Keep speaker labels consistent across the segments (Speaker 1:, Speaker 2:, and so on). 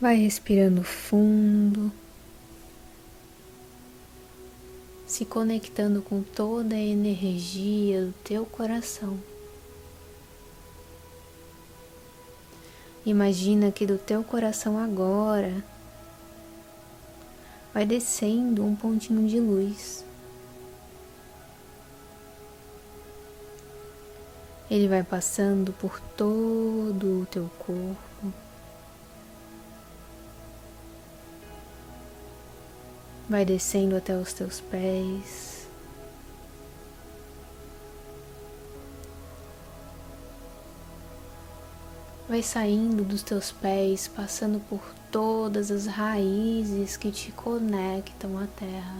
Speaker 1: Vai respirando fundo, se conectando com toda a energia do teu coração. Imagina que do teu coração agora vai descendo um pontinho de luz. Ele vai passando por todo o teu corpo. Vai descendo até os teus pés. vai saindo dos teus pés, passando por todas as raízes que te conectam à terra.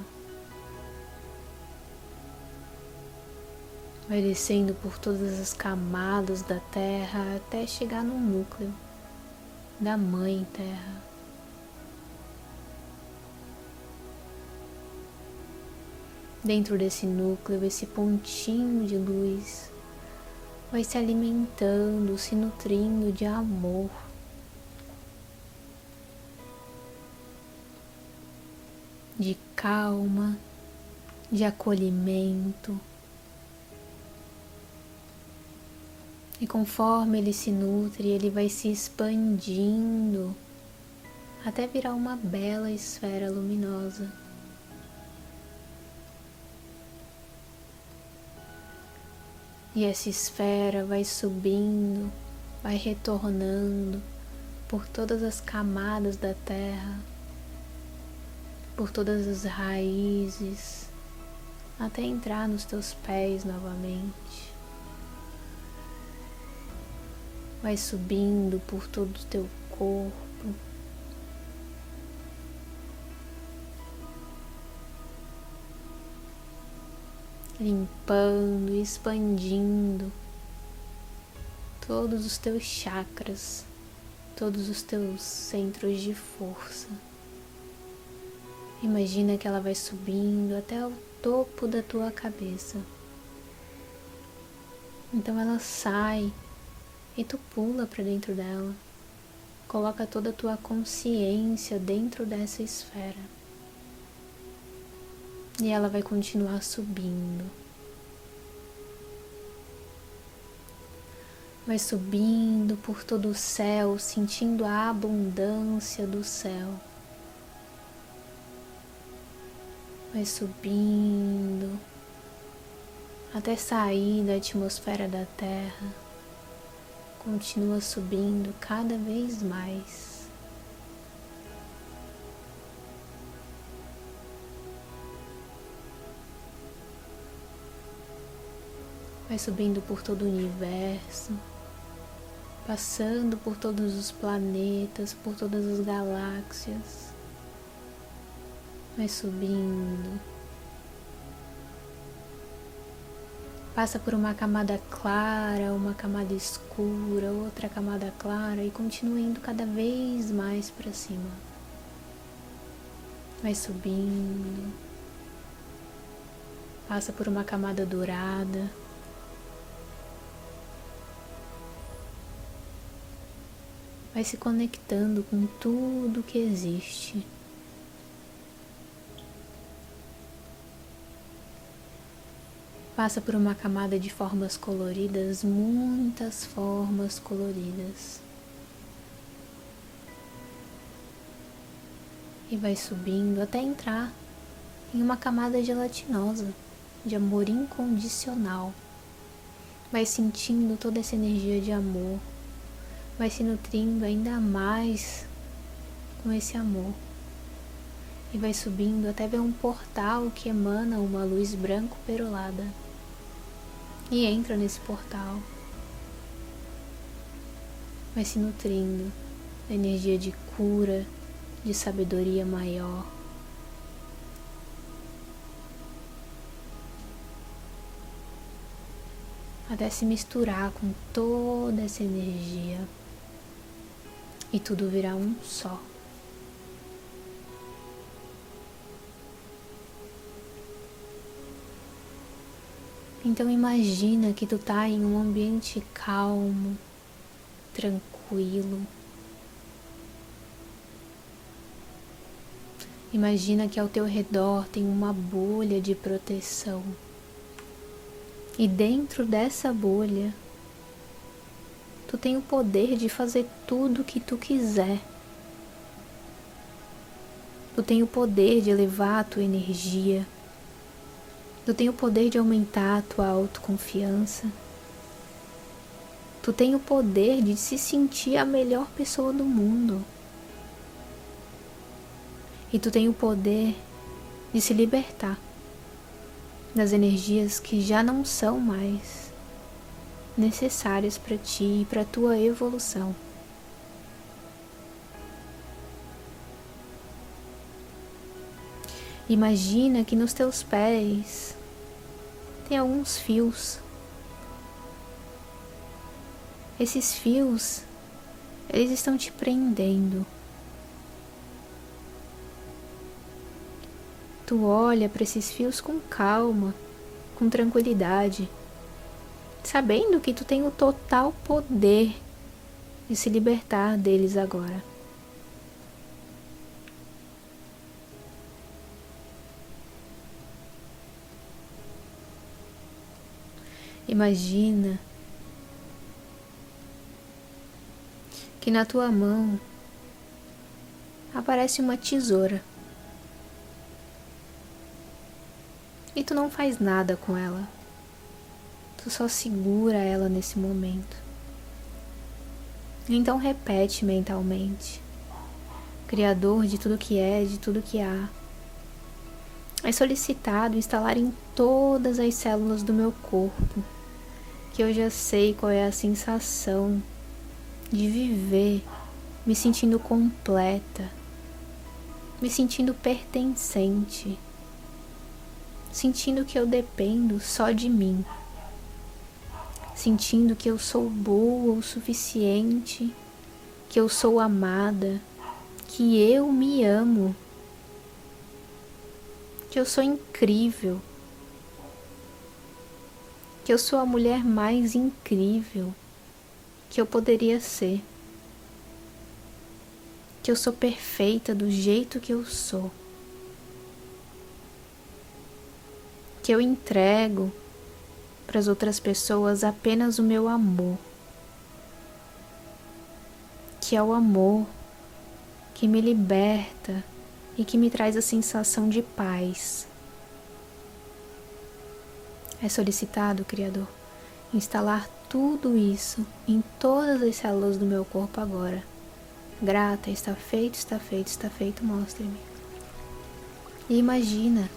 Speaker 1: Vai descendo por todas as camadas da terra até chegar no núcleo da Mãe Terra. Dentro desse núcleo, esse pontinho de luz vai se alimentando, se nutrindo de amor. De calma, de acolhimento. E conforme ele se nutre, ele vai se expandindo até virar uma bela esfera luminosa. E essa esfera vai subindo, vai retornando por todas as camadas da terra, por todas as raízes, até entrar nos teus pés novamente. Vai subindo por todo o teu corpo, limpando, expandindo todos os teus chakras, todos os teus centros de força. Imagina que ela vai subindo até o topo da tua cabeça. Então ela sai e tu pula para dentro dela. Coloca toda a tua consciência dentro dessa esfera e ela vai continuar subindo. Vai subindo por todo o céu, sentindo a abundância do céu. Vai subindo até sair da atmosfera da Terra. Continua subindo cada vez mais. Vai subindo por todo o universo, passando por todos os planetas, por todas as galáxias, vai subindo, passa por uma camada clara, uma camada escura, outra camada clara e continua indo cada vez mais para cima. Vai subindo, passa por uma camada dourada, vai se conectando com tudo que existe. Passa por uma camada de formas coloridas, muitas formas coloridas. E vai subindo até entrar em uma camada gelatinosa de amor incondicional. Vai sentindo toda essa energia de amor vai se nutrindo ainda mais com esse amor e vai subindo até ver um portal que emana uma luz branco perolada e entra nesse portal. Vai se nutrindo da energia de cura, de sabedoria maior. Até se misturar com toda essa energia e tudo virá um só. Então imagina que tu tá em um ambiente calmo, tranquilo. Imagina que ao teu redor tem uma bolha de proteção. E dentro dessa bolha, tu tem o poder de fazer tudo o que tu quiser. Tu tem o poder de elevar a tua energia. Tu tem o poder de aumentar a tua autoconfiança. Tu tem o poder de se sentir a melhor pessoa do mundo. E tu tem o poder de se libertar das energias que já não são mais necessárias para ti e para tua evolução. Imagina que nos teus pés tem alguns fios. Esses fios, eles estão te prendendo. Tu olha para esses fios com calma, com tranquilidade, sabendo que tu tem o total poder de se libertar deles agora. Imagina que na tua mão aparece uma tesoura. e tu não faz nada com ela. Tu só segura ela nesse momento. Então repete mentalmente: Criador de tudo que é, de tudo que há. É solicitado instalar em todas as células do meu corpo que eu já sei qual é a sensação de viver me sentindo completa, me sentindo pertencente sentindo que eu dependo só de mim, sentindo que eu sou boa o suficiente, que eu sou amada, que eu me amo, que eu sou incrível, que eu sou a mulher mais incrível que eu poderia ser, que eu sou perfeita do jeito que eu sou. que eu entrego para as outras pessoas apenas o meu amor, que é o amor que me liberta e que me traz a sensação de paz. É solicitado, Criador, instalar tudo isso em todas as células do meu corpo agora. Grata, está feito, está feito, está feito, mostre-me. E imagina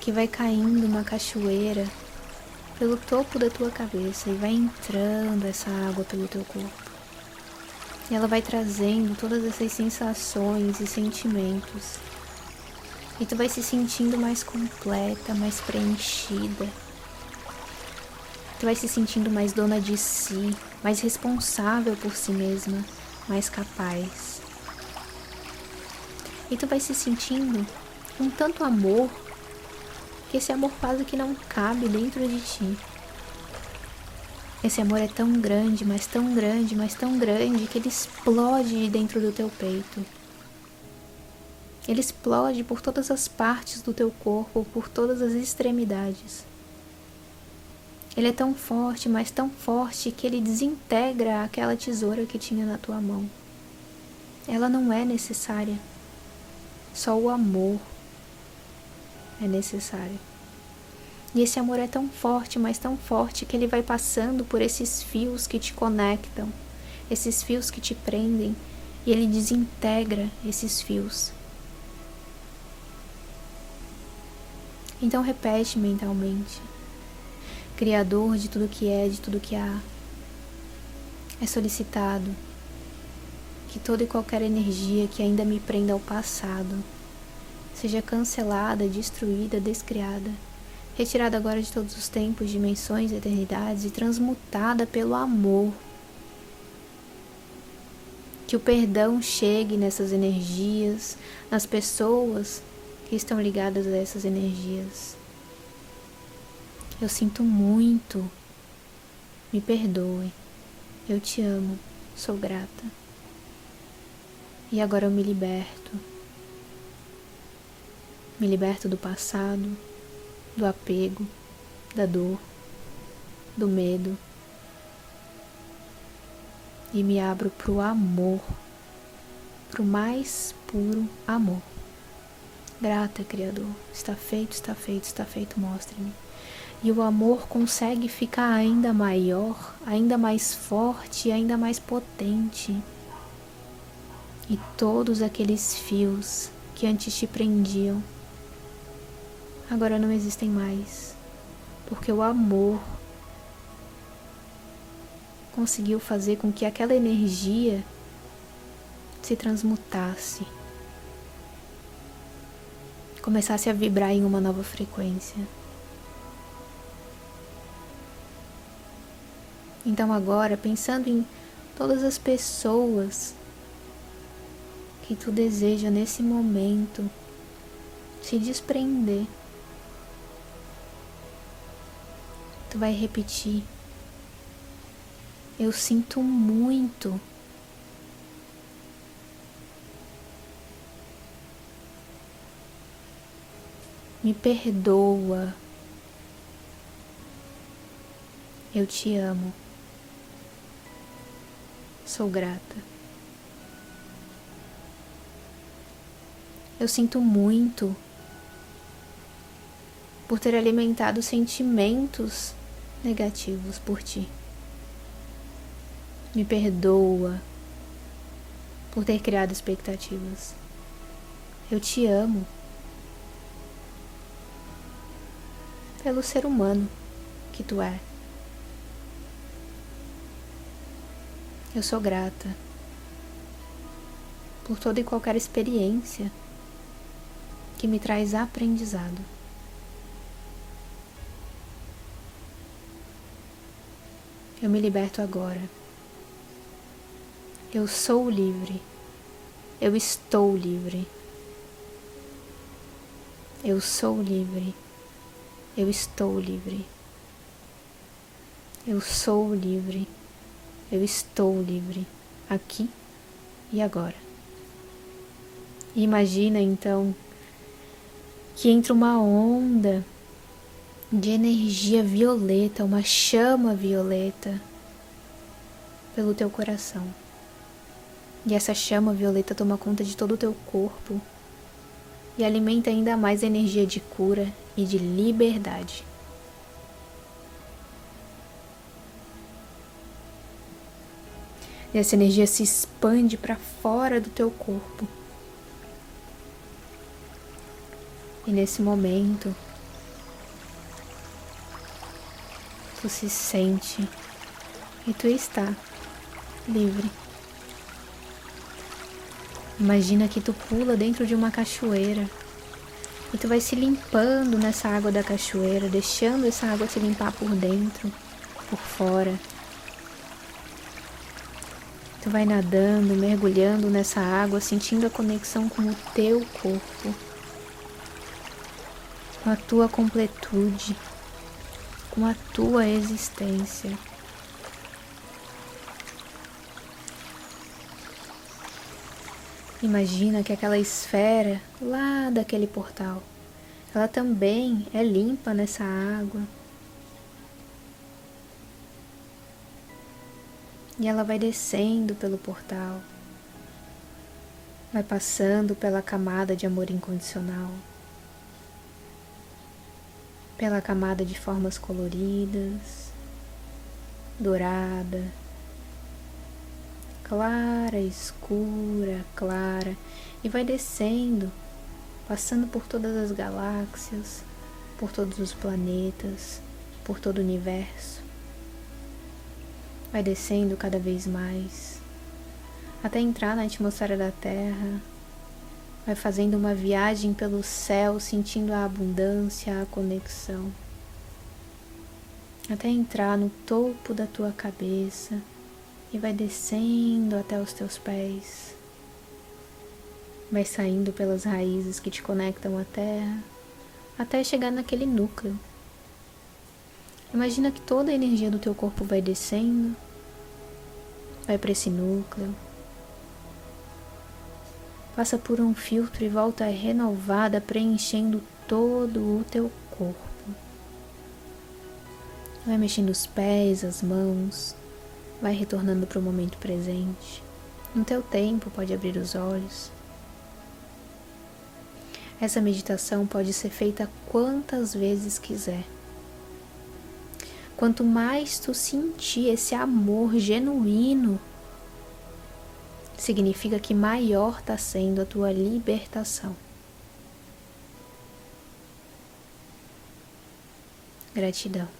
Speaker 1: que vai caindo uma cachoeira pelo topo da tua cabeça e vai entrando essa água pelo teu corpo. E ela vai trazendo todas essas sensações e sentimentos. E tu vai se sentindo mais completa, mais preenchida. Tu vai se sentindo mais dona de si, mais responsável por si mesma, mais capaz. E tu vai se sentindo com tanto amor que esse amor quase que não cabe dentro de ti. Esse amor é tão grande, mas tão grande, mas tão grande que ele explode de dentro do teu peito. Ele explode por todas as partes do teu corpo, por todas as extremidades. Ele é tão forte, mas tão forte que ele desintegra aquela tesoura que tinha na tua mão. Ela não é necessária. Só o amor é necessário. E esse amor é tão forte, mas tão forte, que ele vai passando por esses fios que te conectam, esses fios que te prendem, e ele desintegra esses fios. Então repete mentalmente: Criador de tudo que é, de tudo que há. É solicitado que toda e qualquer energia que ainda me prenda ao passado seja cancelada, destruída, descriada, retirada agora de todos os tempos, dimensões, eternidades e transmutada pelo amor. Que o perdão chegue nessas energias, nas pessoas que estão ligadas a essas energias. Eu sinto muito. Me perdoe. Eu te amo. Sou grata. E agora eu me liberto Me liberto do passado, do apego, da dor, do medo e me abro para o amor, para o mais puro amor. Grata, Criador, está feito, está feito, está feito, mostre-me. E o amor consegue ficar ainda maior, ainda mais forte, ainda mais potente. E todos aqueles fios que antes te prendiam agora não existem mais, porque o amor conseguiu fazer com que aquela energia se transmutasse, começasse a vibrar em uma nova frequência. Então, agora, pensando em todas as pessoas que tu deseja nesse momento se desprender tu vai repetir. Eu sinto muito. Me perdoa. Eu te amo. Sou grata. Eu sinto muito por ter alimentado sentimentos negativos por ti. Me perdoa por ter criado expectativas. Eu te amo pelo ser humano que tu é. Eu sou grata por toda e qualquer experiência que me traz aprendizado. Eu me liberto agora. Eu sou livre. Eu estou livre. Eu sou livre. Eu estou livre. Eu sou livre. Eu estou livre. Aqui e agora. Imagina então que entra uma onda de energia violeta, uma chama violeta pelo teu coração. E essa chama violeta toma conta de todo o teu corpo e alimenta ainda mais a energia de cura e de liberdade. E essa energia se expande para fora do teu corpo. E nesse momento, se sente e tu está livre. Imagina que tu pula dentro de uma cachoeira e tu vai se limpando nessa água da cachoeira, deixando essa água se limpar por dentro, por fora. Tu vai nadando, mergulhando nessa água, sentindo a conexão com o teu corpo, com a tua completude com a tua existência. Imagina que aquela esfera lá daquele portal, ela também é limpa nessa água. E ela vai descendo pelo portal, vai passando pela camada de amor incondicional pela camada de formas coloridas, dourada, clara, escura, clara, e vai descendo, passando por todas as galáxias, por todos os planetas, por todo o universo. Vai descendo cada vez mais, até entrar na atmosfera da Terra, Vai fazendo uma viagem pelo céu, sentindo a abundância, a conexão. Até entrar no topo da tua cabeça e vai descendo até os teus pés. Vai saindo pelas raízes que te conectam à terra, até chegar naquele núcleo. Imagina que toda a energia do teu corpo vai descendo, vai para esse núcleo, passa por um filtro e volta renovada, preenchendo todo o teu corpo. Vai mexendo os pés, as mãos, vai retornando para o momento presente. No teu tempo, pode abrir os olhos. Essa meditação pode ser feita quantas vezes quiser. Quanto mais tu sentir esse amor genuíno significa que maior está sendo a tua libertação. Gratidão.